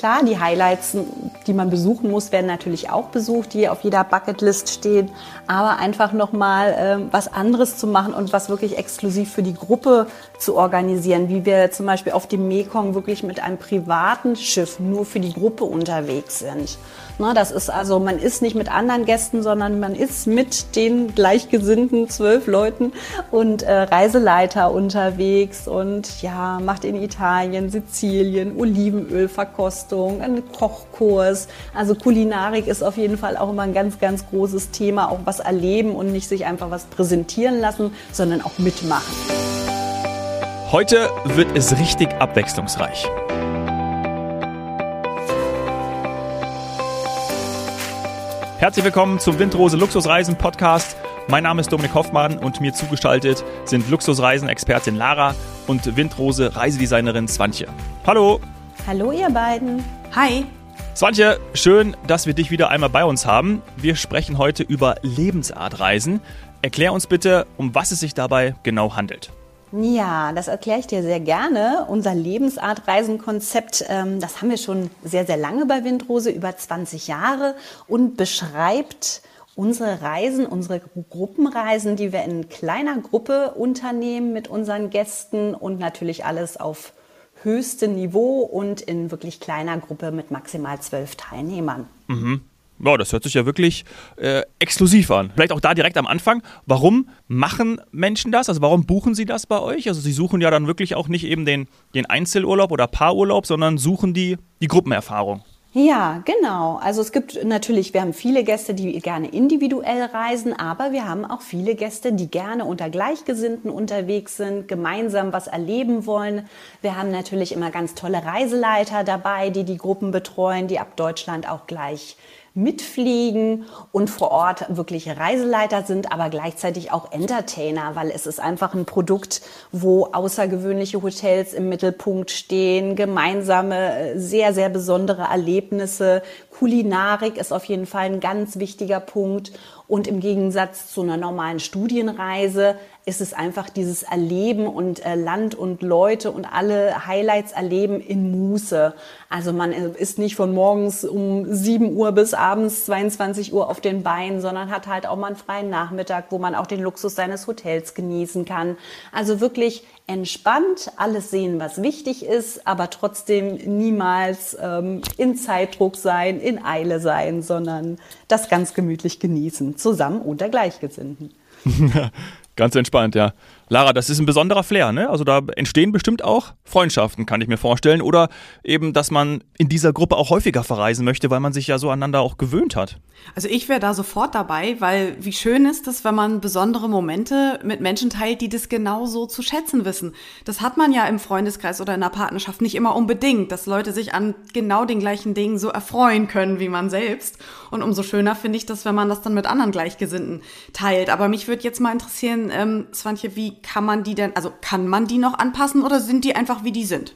Klar, die Highlights, die man besuchen muss, werden natürlich auch besucht, die auf jeder Bucketlist stehen. Aber einfach nochmal ähm, was anderes zu machen und was wirklich exklusiv für die Gruppe zu organisieren, wie wir zum Beispiel auf dem Mekong wirklich mit einem privaten Schiff nur für die Gruppe unterwegs sind. Na, das ist also, man ist nicht mit anderen Gästen, sondern man ist mit den gleichgesinnten zwölf Leuten und äh, Reiseleiter unterwegs und ja, macht in Italien, Sizilien, Olivenölverkostung, einen Kochkurs. Also Kulinarik ist auf jeden Fall auch immer ein ganz, ganz großes Thema, auch was erleben und nicht sich einfach was präsentieren lassen, sondern auch mitmachen. Heute wird es richtig abwechslungsreich. Herzlich willkommen zum Windrose Luxusreisen Podcast. Mein Name ist Dominik Hoffmann und mir zugestaltet sind Luxusreisen-Expertin Lara und Windrose Reisedesignerin Swantje. Hallo! Hallo ihr beiden! Hi! Swantje, schön, dass wir dich wieder einmal bei uns haben. Wir sprechen heute über Lebensartreisen. Erklär uns bitte, um was es sich dabei genau handelt. Ja, das erkläre ich dir sehr gerne. Unser Lebensartreisenkonzept, ähm, das haben wir schon sehr, sehr lange bei Windrose, über 20 Jahre und beschreibt unsere Reisen, unsere Gruppenreisen, die wir in kleiner Gruppe unternehmen mit unseren Gästen und natürlich alles auf höchstem Niveau und in wirklich kleiner Gruppe mit maximal zwölf Teilnehmern. Mhm. Ja, das hört sich ja wirklich äh, exklusiv an. Vielleicht auch da direkt am Anfang. Warum machen Menschen das? Also warum buchen sie das bei euch? Also sie suchen ja dann wirklich auch nicht eben den, den Einzelurlaub oder Paarurlaub, sondern suchen die, die Gruppenerfahrung. Ja, genau. Also es gibt natürlich, wir haben viele Gäste, die gerne individuell reisen, aber wir haben auch viele Gäste, die gerne unter Gleichgesinnten unterwegs sind, gemeinsam was erleben wollen. Wir haben natürlich immer ganz tolle Reiseleiter dabei, die die Gruppen betreuen, die ab Deutschland auch gleich mitfliegen und vor Ort wirklich Reiseleiter sind, aber gleichzeitig auch Entertainer, weil es ist einfach ein Produkt, wo außergewöhnliche Hotels im Mittelpunkt stehen, gemeinsame, sehr, sehr besondere Erlebnisse. Kulinarik ist auf jeden Fall ein ganz wichtiger Punkt. Und im Gegensatz zu einer normalen Studienreise ist es einfach dieses Erleben und äh, Land und Leute und alle Highlights erleben in Muße. Also man äh, ist nicht von morgens um 7 Uhr bis abends 22 Uhr auf den Beinen, sondern hat halt auch mal einen freien Nachmittag, wo man auch den Luxus seines Hotels genießen kann. Also wirklich entspannt, alles sehen, was wichtig ist, aber trotzdem niemals ähm, in Zeitdruck sein, in Eile sein, sondern das ganz gemütlich genießen, zusammen unter Gleichgesinnten. Ganz entspannt, ja. Lara, das ist ein besonderer Flair, ne? Also da entstehen bestimmt auch Freundschaften, kann ich mir vorstellen. Oder eben, dass man in dieser Gruppe auch häufiger verreisen möchte, weil man sich ja so aneinander auch gewöhnt hat. Also ich wäre da sofort dabei, weil wie schön ist es, wenn man besondere Momente mit Menschen teilt, die das genauso zu schätzen wissen. Das hat man ja im Freundeskreis oder in der Partnerschaft nicht immer unbedingt, dass Leute sich an genau den gleichen Dingen so erfreuen können wie man selbst. Und umso schöner finde ich das, wenn man das dann mit anderen Gleichgesinnten teilt. Aber mich würde jetzt mal interessieren, ähm, Swantje, wie kann man die denn, also kann man die noch anpassen oder sind die einfach wie die sind?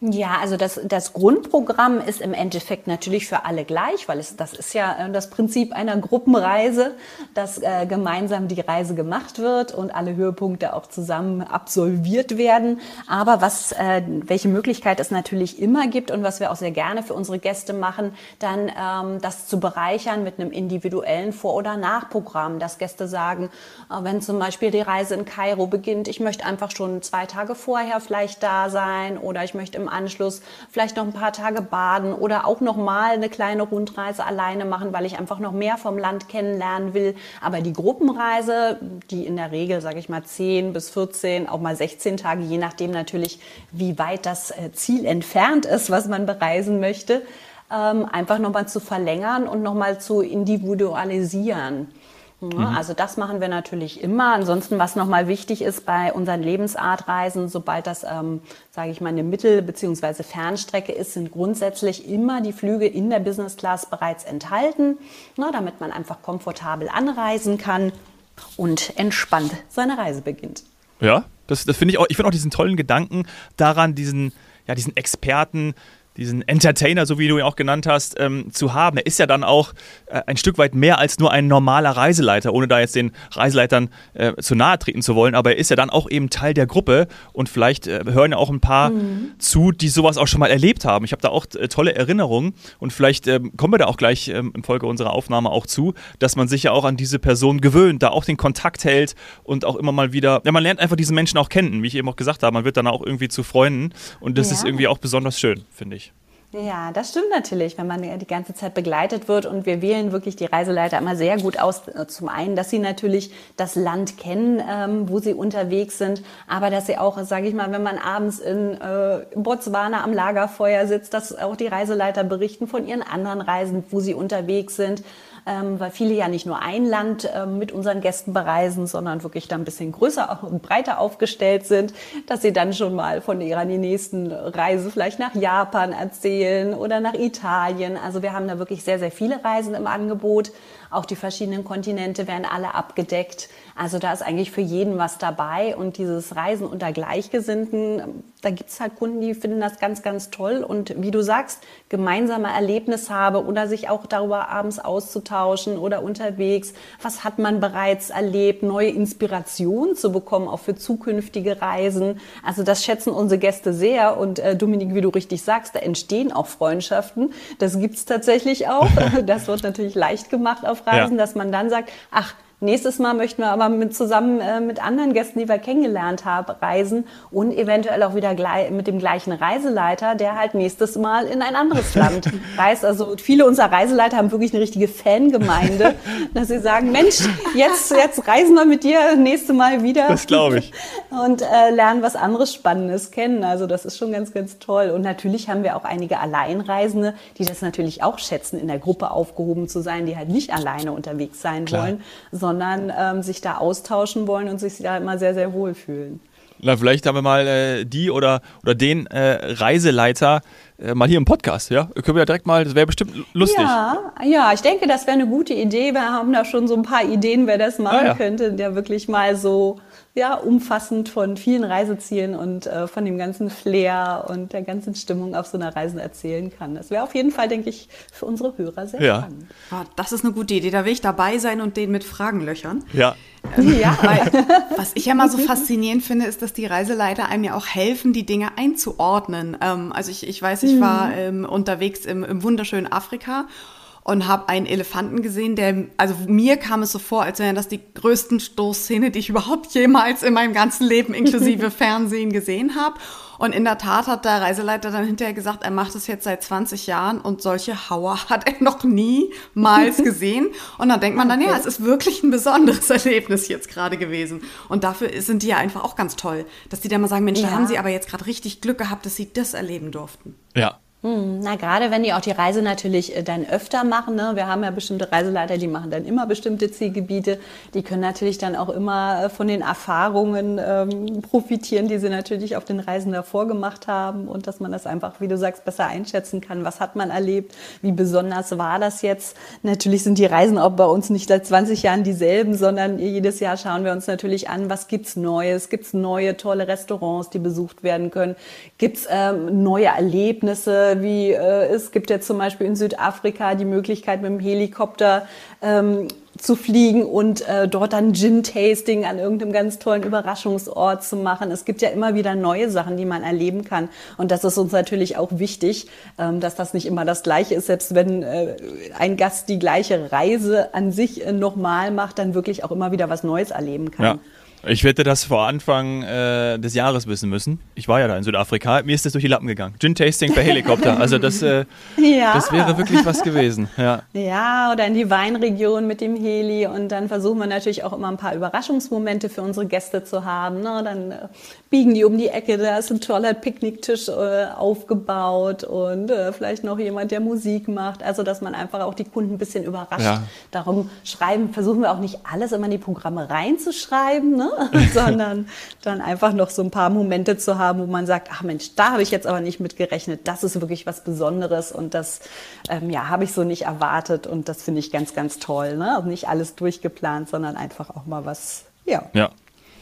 Ja, also das, das Grundprogramm ist im Endeffekt natürlich für alle gleich, weil es, das ist ja äh, das Prinzip einer Gruppenreise, dass äh, gemeinsam die Reise gemacht wird und alle Höhepunkte auch zusammen absolviert werden. Aber was, äh, welche Möglichkeit es natürlich immer gibt und was wir auch sehr gerne für unsere Gäste machen, dann ähm, das zu bereichern mit einem individuellen Vor- oder Nachprogramm, dass Gäste sagen, äh, wenn zum Beispiel die Reise in Kairo beginnt, ich möchte einfach schon zwei Tage vorher vielleicht da sein oder ich möchte im Anschluss vielleicht noch ein paar Tage baden oder auch noch mal eine kleine Rundreise alleine machen, weil ich einfach noch mehr vom Land kennenlernen will. Aber die Gruppenreise, die in der Regel, sage ich mal, 10 bis 14, auch mal 16 Tage, je nachdem natürlich, wie weit das äh, Ziel entfernt ist, was man bereisen möchte, ähm, einfach nochmal zu verlängern und nochmal zu individualisieren. Mhm. Also das machen wir natürlich immer. Ansonsten, was nochmal wichtig ist bei unseren Lebensartreisen, sobald das, ähm, sage ich mal, eine Mittel- bzw. Fernstrecke ist, sind grundsätzlich immer die Flüge in der Business Class bereits enthalten, na, damit man einfach komfortabel anreisen kann und entspannt seine Reise beginnt. Ja, das, das finde ich auch. Ich finde auch diesen tollen Gedanken daran, diesen, ja, diesen Experten diesen Entertainer, so wie du ihn auch genannt hast, ähm, zu haben. Er ist ja dann auch äh, ein Stück weit mehr als nur ein normaler Reiseleiter, ohne da jetzt den Reiseleitern äh, zu nahe treten zu wollen, aber er ist ja dann auch eben Teil der Gruppe und vielleicht äh, hören ja auch ein paar mhm. zu, die sowas auch schon mal erlebt haben. Ich habe da auch äh, tolle Erinnerungen und vielleicht ähm, kommen wir da auch gleich ähm, in Folge unserer Aufnahme auch zu, dass man sich ja auch an diese Person gewöhnt, da auch den Kontakt hält und auch immer mal wieder, ja, man lernt einfach diese Menschen auch kennen, wie ich eben auch gesagt habe, man wird dann auch irgendwie zu Freunden und das ja. ist irgendwie auch besonders schön, finde ich. Ja, das stimmt natürlich, wenn man die ganze Zeit begleitet wird. Und wir wählen wirklich die Reiseleiter immer sehr gut aus. Zum einen, dass sie natürlich das Land kennen, ähm, wo sie unterwegs sind, aber dass sie auch, sage ich mal, wenn man abends in äh, Botswana am Lagerfeuer sitzt, dass auch die Reiseleiter berichten von ihren anderen Reisen, wo sie unterwegs sind ähm, weil viele ja nicht nur ein Land ähm, mit unseren Gästen bereisen, sondern wirklich da ein bisschen größer und breiter aufgestellt sind, dass sie dann schon mal von ihrer nächsten Reise vielleicht nach Japan erzählen oder nach Italien. Also wir haben da wirklich sehr, sehr viele Reisen im Angebot. Auch die verschiedenen Kontinente werden alle abgedeckt. Also da ist eigentlich für jeden was dabei. Und dieses Reisen unter Gleichgesinnten, da gibt es halt Kunden, die finden das ganz, ganz toll. Und wie du sagst, gemeinsame Erlebnisse habe oder sich auch darüber abends auszutauschen oder unterwegs. Was hat man bereits erlebt? Neue Inspirationen zu bekommen, auch für zukünftige Reisen. Also das schätzen unsere Gäste sehr. Und äh, Dominik, wie du richtig sagst, da entstehen auch Freundschaften. Das gibt es tatsächlich auch. Das wird natürlich leicht gemacht auf Reisen, ja. dass man dann sagt, ach, Nächstes Mal möchten wir aber mit, zusammen äh, mit anderen Gästen, die wir kennengelernt haben, reisen und eventuell auch wieder mit dem gleichen Reiseleiter, der halt nächstes Mal in ein anderes Land reist. Also viele unserer Reiseleiter haben wirklich eine richtige Fangemeinde, dass sie sagen, Mensch, jetzt, jetzt reisen wir mit dir nächste Mal wieder. Das glaube ich. Und äh, lernen was anderes Spannendes kennen. Also das ist schon ganz, ganz toll. Und natürlich haben wir auch einige Alleinreisende, die das natürlich auch schätzen, in der Gruppe aufgehoben zu sein, die halt nicht alleine unterwegs sein Klar. wollen, sondern ähm, sich da austauschen wollen und sich da immer sehr, sehr wohl fühlen. Na, vielleicht haben wir mal äh, die oder, oder den äh, Reiseleiter äh, mal hier im Podcast, ja? Können wir ja direkt mal, das wäre bestimmt lustig. Ja, ja, ich denke, das wäre eine gute Idee. Wir haben da schon so ein paar Ideen, wer das machen ah, ja. könnte, der wirklich mal so ja, umfassend von vielen Reisezielen und äh, von dem ganzen Flair und der ganzen Stimmung auf so einer Reise erzählen kann. Das wäre auf jeden Fall, denke ich, für unsere Hörer sehr ja. spannend. Oh, das ist eine gute Idee. Da will ich dabei sein und den mit Fragen löchern. Ja. Ähm, ja. Weil, was ich ja mal so faszinierend finde, ist, dass die Reiseleiter einem ja auch helfen, die Dinge einzuordnen. Ähm, also ich, ich weiß, ich war mhm. ähm, unterwegs im, im wunderschönen Afrika und habe einen Elefanten gesehen, der, also mir kam es so vor, als wären das die größten Stoßszene, die ich überhaupt jemals in meinem ganzen Leben inklusive Fernsehen gesehen habe. Und in der Tat hat der Reiseleiter dann hinterher gesagt, er macht es jetzt seit 20 Jahren und solche Hauer hat er noch niemals gesehen. Und dann denkt man dann, ja, es ist wirklich ein besonderes Erlebnis jetzt gerade gewesen. Und dafür sind die ja einfach auch ganz toll, dass die dann mal sagen, Mensch, ja. da haben sie aber jetzt gerade richtig Glück gehabt, dass sie das erleben durften. Ja, na, gerade wenn die auch die Reise natürlich äh, dann öfter machen. Ne? Wir haben ja bestimmte Reiseleiter, die machen dann immer bestimmte Zielgebiete. Die können natürlich dann auch immer äh, von den Erfahrungen ähm, profitieren, die sie natürlich auf den Reisen davor gemacht haben. Und dass man das einfach, wie du sagst, besser einschätzen kann. Was hat man erlebt? Wie besonders war das jetzt? Natürlich sind die Reisen auch bei uns nicht seit 20 Jahren dieselben, sondern jedes Jahr schauen wir uns natürlich an, was gibt's Neues? Gibt's neue, tolle Restaurants, die besucht werden können? Gibt's ähm, neue Erlebnisse? Wie äh, es gibt jetzt zum Beispiel in Südafrika die Möglichkeit mit dem Helikopter ähm, zu fliegen und äh, dort dann Gin-Tasting an irgendeinem ganz tollen Überraschungsort zu machen. Es gibt ja immer wieder neue Sachen, die man erleben kann. Und das ist uns natürlich auch wichtig, ähm, dass das nicht immer das Gleiche ist. Selbst wenn äh, ein Gast die gleiche Reise an sich äh, nochmal macht, dann wirklich auch immer wieder was Neues erleben kann. Ja. Ich wette das vor Anfang äh, des Jahres wissen müssen. Ich war ja da in Südafrika. Mir ist das durch die Lappen gegangen. Gin-Tasting per Helikopter. Also das, äh, ja. das wäre wirklich was gewesen. Ja. ja, oder in die Weinregion mit dem Heli. Und dann versuchen wir natürlich auch immer ein paar Überraschungsmomente für unsere Gäste zu haben. Ne? Dann äh, biegen die um die Ecke. Da ist ein toller Picknicktisch äh, aufgebaut und äh, vielleicht noch jemand, der Musik macht. Also dass man einfach auch die Kunden ein bisschen überrascht. Ja. Darum schreiben, versuchen wir auch nicht alles immer in die Programme reinzuschreiben. Ne? sondern dann einfach noch so ein paar Momente zu haben, wo man sagt, ach Mensch, da habe ich jetzt aber nicht mit gerechnet. Das ist wirklich was Besonderes und das ähm, ja, habe ich so nicht erwartet und das finde ich ganz, ganz toll. Ne? Also nicht alles durchgeplant, sondern einfach auch mal was, ja. Ja.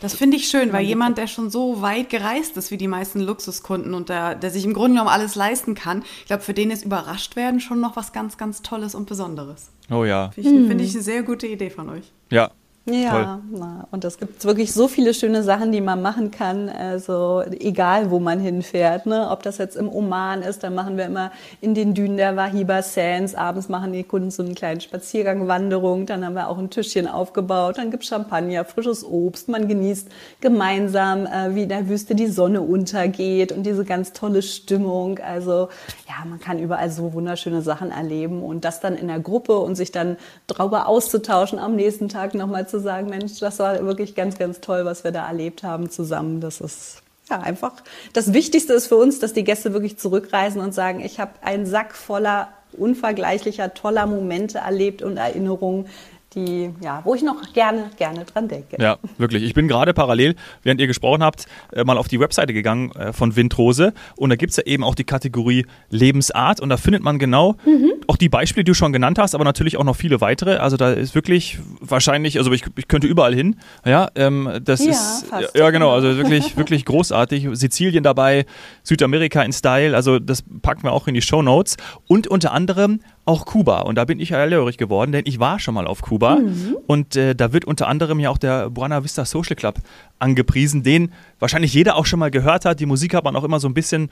Das finde ich schön, weil jemand, der schon so weit gereist ist wie die meisten Luxuskunden und der, der sich im Grunde genommen alles leisten kann, ich glaube, für den ist überrascht werden schon noch was ganz, ganz Tolles und Besonderes. Oh ja. Finde ich, find ich eine sehr gute Idee von euch. Ja, Ja, na, und es gibt wirklich so viele schöne Sachen, die man machen kann. Also egal, wo man hinfährt. Ne? Ob das jetzt im Oman ist, dann machen wir immer in den Dünen der Wahiba Sands. Abends machen die Kunden so einen kleinen Spaziergang, Wanderung. Dann haben wir auch ein Tischchen aufgebaut. Dann gibt's Champagner, frisches Obst. Man genießt gemeinsam, äh, wie in der Wüste die Sonne untergeht und diese ganz tolle Stimmung. Also ja, man kann überall so wunderschöne Sachen erleben und das dann in der Gruppe und sich dann darüber auszutauschen, am nächsten Tag nochmal zu sagen, Mensch, das war wirklich ganz, ganz toll, was wir da erlebt haben zusammen. Das ist ja einfach das Wichtigste ist für uns, dass die Gäste wirklich zurückreisen und sagen, ich habe einen Sack voller unvergleichlicher, toller Momente erlebt und Erinnerungen, die, ja, wo ich noch gerne, gerne dran denke. Ja, wirklich. Ich bin gerade parallel, während ihr gesprochen habt, äh, mal auf die Webseite gegangen äh, von Windrose und da gibt es ja eben auch die Kategorie Lebensart und da findet man genau Mhm. auch die Beispiele, die du schon genannt hast, aber natürlich auch noch viele weitere. Also da ist wirklich wahrscheinlich, also ich, ich könnte überall hin. Ja, ähm, das Ja, ist fast. ja genau, also wirklich, wirklich großartig. Sizilien dabei, Südamerika in Style, also das packen wir auch in die Show Notes und unter anderem auch Kuba. Und da bin ich hellhörig geworden, denn ich war schon mal auf Kuba und äh, da wird unter anderem ja auch der Buena Vista Social Club angepriesen, den wahrscheinlich jeder auch schon mal gehört hat. Die Musik hat man auch immer so ein bisschen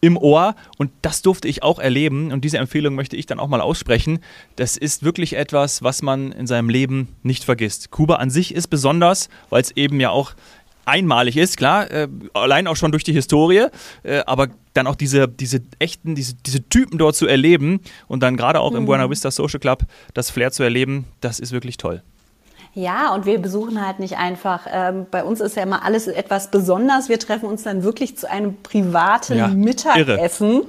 im Ohr und das durfte ich auch erleben und diese Empfehlung möchte ich dann auch mal aussprechen. Das ist wirklich etwas, was man in seinem Leben nicht vergisst. Kuba an sich ist besonders, weil es eben ja auch einmalig ist, klar, äh, allein auch schon durch die Historie, äh, aber dann auch diese, diese echten, diese, diese Typen dort zu erleben und dann gerade auch im Buena Vista Social Club das Flair zu erleben, das ist wirklich toll. Ja, und wir besuchen halt nicht einfach, ähm, bei uns ist ja immer alles etwas besonders. Wir treffen uns dann wirklich zu einem privaten Ja, Mittagessen.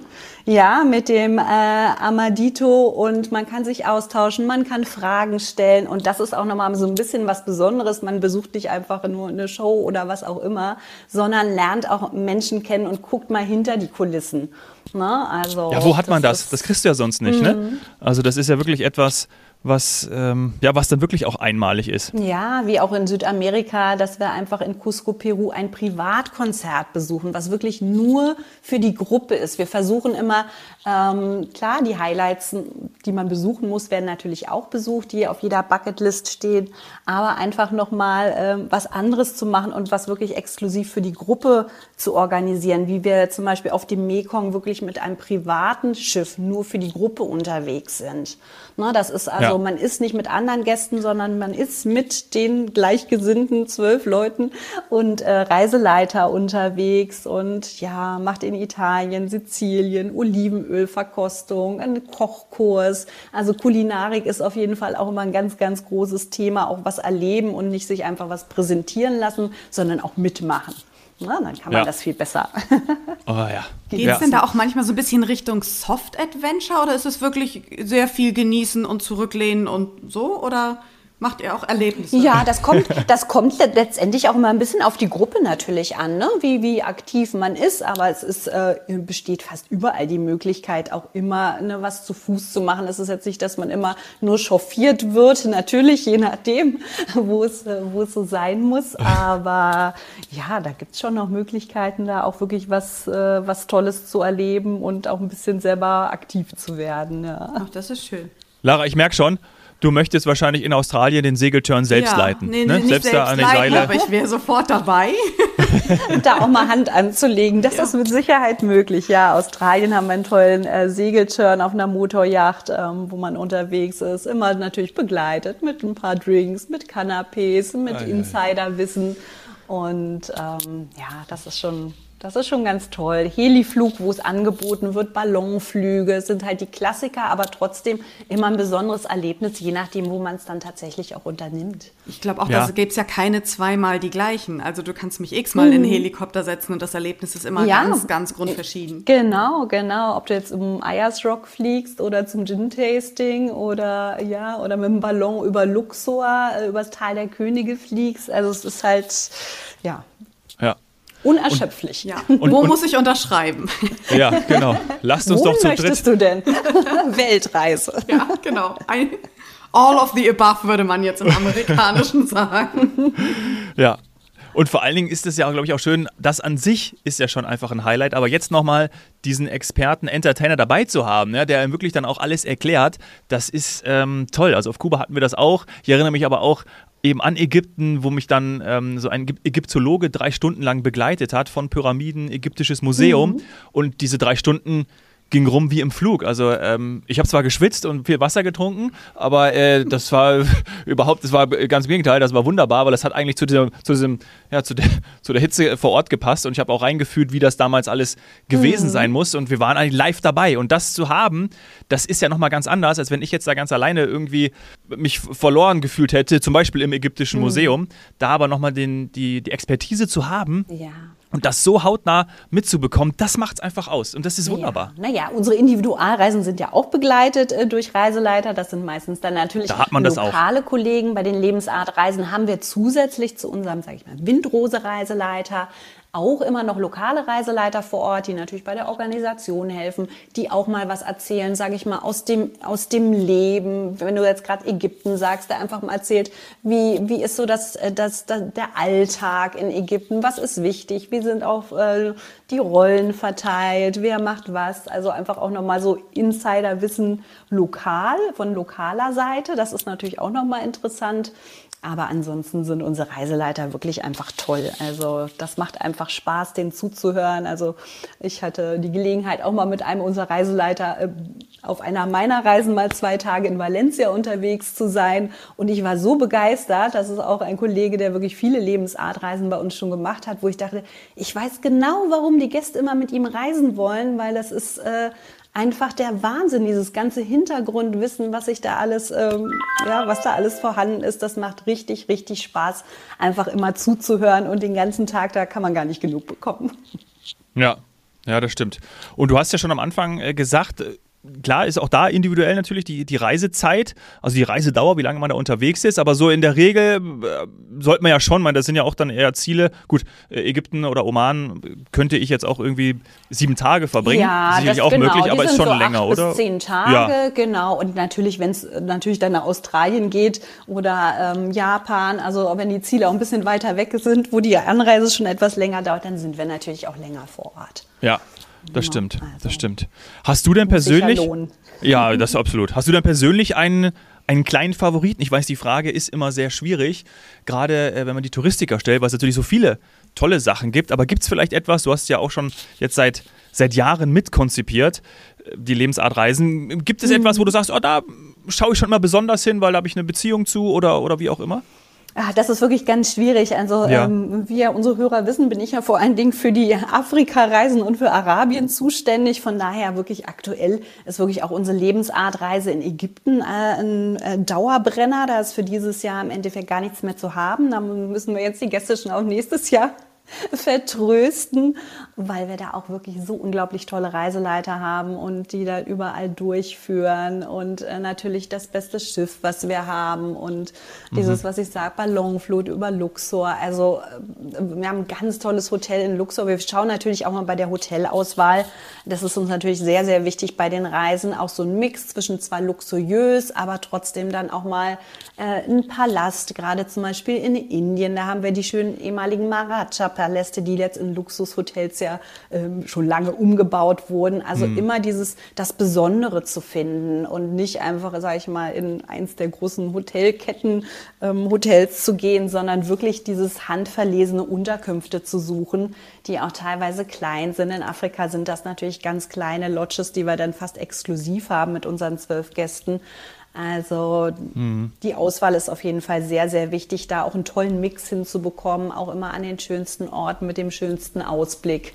Ja, mit dem äh, Amadito und man kann sich austauschen, man kann Fragen stellen und das ist auch nochmal so ein bisschen was Besonderes. Man besucht nicht einfach nur eine Show oder was auch immer, sondern lernt auch Menschen kennen und guckt mal hinter die Kulissen. Ne? Also, Ja, wo hat man das? Das kriegst du ja sonst nicht, ne? Also das ist ja wirklich etwas, was, ähm, ja, was dann wirklich auch einmalig ist. Ja, wie auch in Südamerika, dass wir einfach in Cusco, Peru ein Privatkonzert besuchen, was wirklich nur für die Gruppe ist. Wir versuchen immer, ähm, klar, die Highlights, die man besuchen muss, werden natürlich auch besucht, die auf jeder Bucketlist stehen, aber einfach nochmal ähm, was anderes zu machen und was wirklich exklusiv für die Gruppe zu organisieren, wie wir zum Beispiel auf dem Mekong wirklich mit einem privaten Schiff nur für die Gruppe unterwegs sind. Na, das ist also, Ja. Man ist nicht mit anderen Gästen, sondern man ist mit den gleichgesinnten zwölf Leuten und äh, Reiseleiter unterwegs und ja, macht in Italien, Sizilien, Olivenölverkostung, einen Kochkurs. Also Kulinarik ist auf jeden Fall auch immer ein ganz, ganz großes Thema, auch was erleben und nicht sich einfach was präsentieren lassen, sondern auch mitmachen. Na, dann kann man Ja. das viel besser. Oh ja. Geht ja. es denn da auch manchmal so ein bisschen Richtung Soft-Adventure oder ist es wirklich sehr viel genießen und zurücklehnen und so? Oder macht ihr auch Erlebnisse? Ja, das kommt, das kommt le- letztendlich auch immer ein bisschen auf die Gruppe natürlich an, ne? wie, wie aktiv man ist. Aber es ist, äh, besteht fast überall die Möglichkeit, auch immer ne, was zu Fuß zu machen. Es ist jetzt nicht, dass man immer nur chauffiert wird, natürlich, je nachdem, wo es, äh, wo es so sein muss. Aber ja, da gibt's schon noch Möglichkeiten, da auch wirklich was, äh, was Tolles zu erleben und auch ein bisschen selber aktiv zu werden. Ja. Ach, das ist schön. Lara, ich merke schon, du möchtest wahrscheinlich in Australien den Segelturn selbst ja, leiten. Nee, ne? nicht selbst, da an leiten, Seile. aber ich wäre sofort dabei. da auch mal Hand anzulegen. Das ist mit Sicherheit möglich. Ja, Australien haben wir einen tollen äh, Segelturn auf einer Motorjacht, ähm, wo man unterwegs ist. Immer natürlich begleitet mit ein paar Drinks, mit Canapés, mit Ah, ja, ja. Insiderwissen. Und ähm, ja, das ist schon. Das ist schon ganz toll. Heliflug, wo es angeboten wird, Ballonflüge, es sind halt die Klassiker, aber trotzdem immer ein besonderes Erlebnis, je nachdem, wo man es dann tatsächlich auch unternimmt. Ich glaube auch, Ja. da gibt es ja keine zweimal die gleichen. Also du kannst mich x-mal in einen Helikopter setzen und das Erlebnis ist immer Mhm. Ja. ganz, ganz grundverschieden. Genau, genau. Ob du jetzt um Ayers Rock fliegst oder zum Gin-Tasting oder ja, oder mit dem Ballon über Luxor, äh, übers Tal der Könige fliegst. Also es ist halt ja Unerschöpflich. Ja. Und- Wo und- muss ich unterschreiben? ja, genau. Lasst uns Wo doch zu möchtest dritt. du denn? Weltreise. ja, genau. Ein, all of the above würde man jetzt im Amerikanischen sagen. Ja. Und vor allen Dingen ist es ja, glaube ich, auch schön, das an sich ist ja schon einfach ein Highlight, aber jetzt nochmal diesen Experten, Entertainer dabei zu haben, ja, der wirklich dann auch alles erklärt, das ist ähm, toll. Also auf Kuba hatten wir das auch. Ich erinnere mich aber auch eben an Ägypten, wo mich dann ähm, so ein Ägyptologe drei Stunden lang begleitet hat von Pyramiden, ägyptisches Museum. Mhm. Und diese drei Stunden ging rum wie im Flug. Also ähm, ich habe zwar geschwitzt und viel Wasser getrunken, aber äh, das war überhaupt, das war ganz im Gegenteil, das war wunderbar, weil das hat eigentlich zu diesem, zu diesem, ja, zu der, zu der Hitze vor Ort gepasst und ich habe auch reingefühlt, wie das damals alles gewesen mhm. sein muss und wir waren eigentlich live dabei und das zu haben, das ist ja nochmal ganz anders, als wenn ich jetzt da ganz alleine irgendwie mich verloren gefühlt hätte, zum Beispiel im Ägyptischen mhm. Museum, da aber nochmal die, die Expertise zu haben. Ja und das so hautnah mitzubekommen, das macht es einfach aus. Und das ist wunderbar. Ja. Naja, unsere Individualreisen sind ja auch begleitet äh, durch Reiseleiter. Das sind meistens dann natürlich da lokale Kollegen. Bei den Lebensartreisen haben wir zusätzlich zu unserem, sage ich mal, Windrose-Reiseleiter auch immer noch lokale Reiseleiter vor Ort, die natürlich bei der Organisation helfen, die auch mal was erzählen, sage ich mal, aus dem, aus dem Leben. Wenn du jetzt gerade Ägypten sagst, der einfach mal erzählt, wie, wie ist so das, äh, das, das, der Alltag in Ägypten, was ist wichtig, wie sind auch äh, die Rollen verteilt, wer macht was. Also einfach auch nochmal so Insiderwissen lokal, von lokaler Seite. Das ist natürlich auch nochmal interessant. Aber ansonsten sind unsere Reiseleiter wirklich einfach toll. Also das macht einfach Spaß, denen zuzuhören. Also ich hatte die Gelegenheit, auch mal mit einem unserer Reiseleiter äh, auf einer meiner Reisen mal zwei Tage in Valencia unterwegs zu sein. Und ich war so begeistert, das ist auch ein Kollege, der wirklich viele Lebensartreisen bei uns schon gemacht hat, wo ich dachte, ich weiß genau, warum die Gäste immer mit ihm reisen wollen, weil das ist äh, einfach der Wahnsinn, dieses ganze Hintergrundwissen, was sich da alles, ähm, ja, was da alles vorhanden ist, das macht richtig, richtig Spaß, einfach immer zuzuhören und den ganzen Tag, da kann man gar nicht genug bekommen. Ja, ja, das stimmt. Und du hast ja schon am Anfang äh, gesagt, äh, klar ist auch da individuell natürlich die, die Reisezeit, also die Reisedauer, wie lange man da unterwegs ist, aber so in der Regel äh, sollte man ja schon, man, das sind ja auch dann eher Ziele. Gut, äh, Ägypten oder Oman könnte ich jetzt auch irgendwie sieben Tage verbringen. Ja, Sicherlich das auch genau. möglich, aber ist schon so länger, acht oder? Bis zehn Tage, ja. genau. Und natürlich, wenn es natürlich dann nach Australien geht oder ähm, Japan, also wenn die Ziele auch ein bisschen weiter weg sind, wo die Anreise schon etwas länger dauert, dann sind wir natürlich auch länger vor Ort. Ja, das stimmt, also, das stimmt. Hast du denn persönlich? Ja, das ist absolut. Hast du denn persönlich einen, einen kleinen Favoriten? Ich weiß, die Frage ist immer sehr schwierig, gerade äh, wenn man die Touristiker stellt, weil es natürlich so viele tolle Sachen gibt. Aber gibt es vielleicht etwas, du hast ja auch schon jetzt seit, seit Jahren mitkonzipiert, äh, die Lebensart Reisen. Gibt es mhm. etwas, wo du sagst, oh, da schaue ich schon mal besonders hin, weil da habe ich eine Beziehung zu oder, oder wie auch immer? Ach, das ist wirklich ganz schwierig. Also ja. ähm, wie ja unsere Hörer wissen, bin ich ja vor allen Dingen für die Afrika-Reisen und für Arabien zuständig. Von daher wirklich aktuell ist wirklich auch unsere Lebensartreise in Ägypten äh, ein äh, Dauerbrenner. Da ist für dieses Jahr im Endeffekt gar nichts mehr zu haben. Da müssen wir jetzt die Gäste schon auf nächstes Jahr vertrösten, weil wir da auch wirklich so unglaublich tolle Reiseleiter haben und die da überall durchführen und äh, natürlich das beste Schiff, was wir haben und mhm. dieses, was ich sage, Ballonflut über Luxor. Also äh, wir haben ein ganz tolles Hotel in Luxor. Wir schauen natürlich auch mal bei der Hotelauswahl. Das ist uns natürlich sehr, sehr wichtig bei den Reisen. Auch so ein Mix zwischen zwar luxuriös, aber trotzdem dann auch mal äh, ein Palast, gerade zum Beispiel in Indien. Da haben wir die schönen ehemaligen Maharaja Paläste, die jetzt in Luxushotels ja ähm, schon lange umgebaut wurden. Also mhm. immer dieses, das Besondere zu finden und nicht einfach, sage ich mal, in eins der großen Hotelketten ähm, Hotels zu gehen, sondern wirklich dieses handverlesene Unterkünfte zu suchen, die auch teilweise klein sind. In Afrika sind das natürlich ganz kleine Lodges, die wir dann fast exklusiv haben mit unseren zwölf Gästen. Also mhm. die Auswahl ist auf jeden Fall sehr, sehr wichtig, da auch einen tollen Mix hinzubekommen, auch immer an den schönsten Orten mit dem schönsten Ausblick.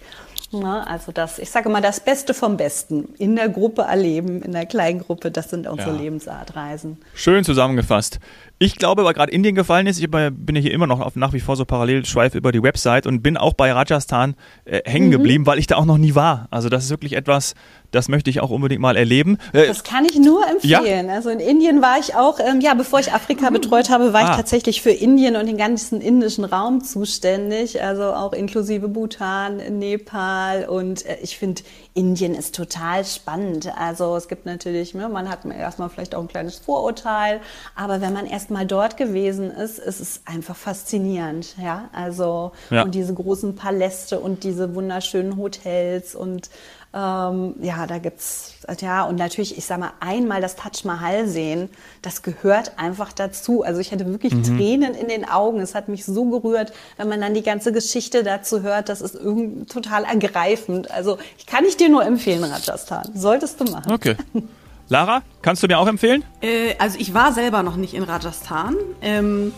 Na, also das, ich sage mal, das Beste vom Besten in der Gruppe erleben, in der kleinen Gruppe, das sind unsere ja. Lebensartreisen. Schön zusammengefasst. Ich glaube, weil gerade Indien gefallen ist, ich bin ja hier immer noch auf, nach wie vor so parallel schweife über die Website und bin auch bei Rajasthan äh, hängen mhm. geblieben, weil ich da auch noch nie war. Also das ist wirklich etwas, das möchte ich auch unbedingt mal erleben. Äh, das kann ich nur empfehlen. Ja? Also in Indien war ich auch, ähm, ja, bevor ich Afrika betreut habe, war ah. ich tatsächlich für Indien und den ganzen indischen Raum zuständig. Also auch inklusive Bhutan, Nepal und äh, ich finde Indien ist total spannend. Also es gibt natürlich, ne, man hat erstmal vielleicht auch ein kleines Vorurteil, aber wenn man erst erstmal dort gewesen ist, ist es einfach faszinierend, ja. Also Ja. und diese großen Paläste und diese wunderschönen Hotels und ähm, ja, da gibt's ja und natürlich, ich sag mal, einmal das Taj Mahal sehen, das gehört einfach dazu. Also ich hatte wirklich Tränen in den Augen. Es hat mich so gerührt, wenn man dann die ganze Geschichte dazu hört. Das ist irgend total ergreifend. Also ich kann ich dir nur empfehlen, Rajasthan. Solltest du machen. Okay. Lara, kannst du mir auch empfehlen? Äh, also ich war selber noch nicht in Rajasthan. Ähm,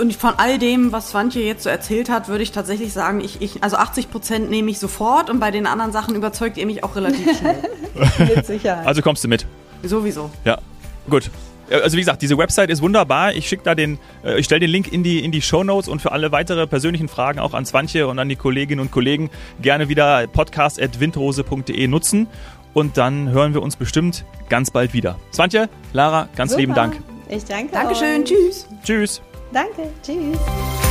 und von all dem, was Swantje jetzt so erzählt hat, würde ich tatsächlich sagen, ich, ich, also 80 Prozent nehme ich sofort und bei den anderen Sachen überzeugt ihr mich auch relativ schnell. Mit Sicherheit. Also kommst du mit. Sowieso. Ja, gut. Ja, Also wie gesagt, diese Website ist wunderbar. Ich schicke da den, äh, ich stelle den Link in die in die Show Notes und für alle weitere persönlichen Fragen auch an Swantje und an die Kolleginnen und Kollegen gerne wieder podcast@windrose.de nutzen und dann hören wir uns bestimmt ganz bald wieder. Swantje, Lara, ganz lieben Super. Dank. Ich danke Dankeschön. euch. Tschüss. Tschüss. Danke. Tschüss.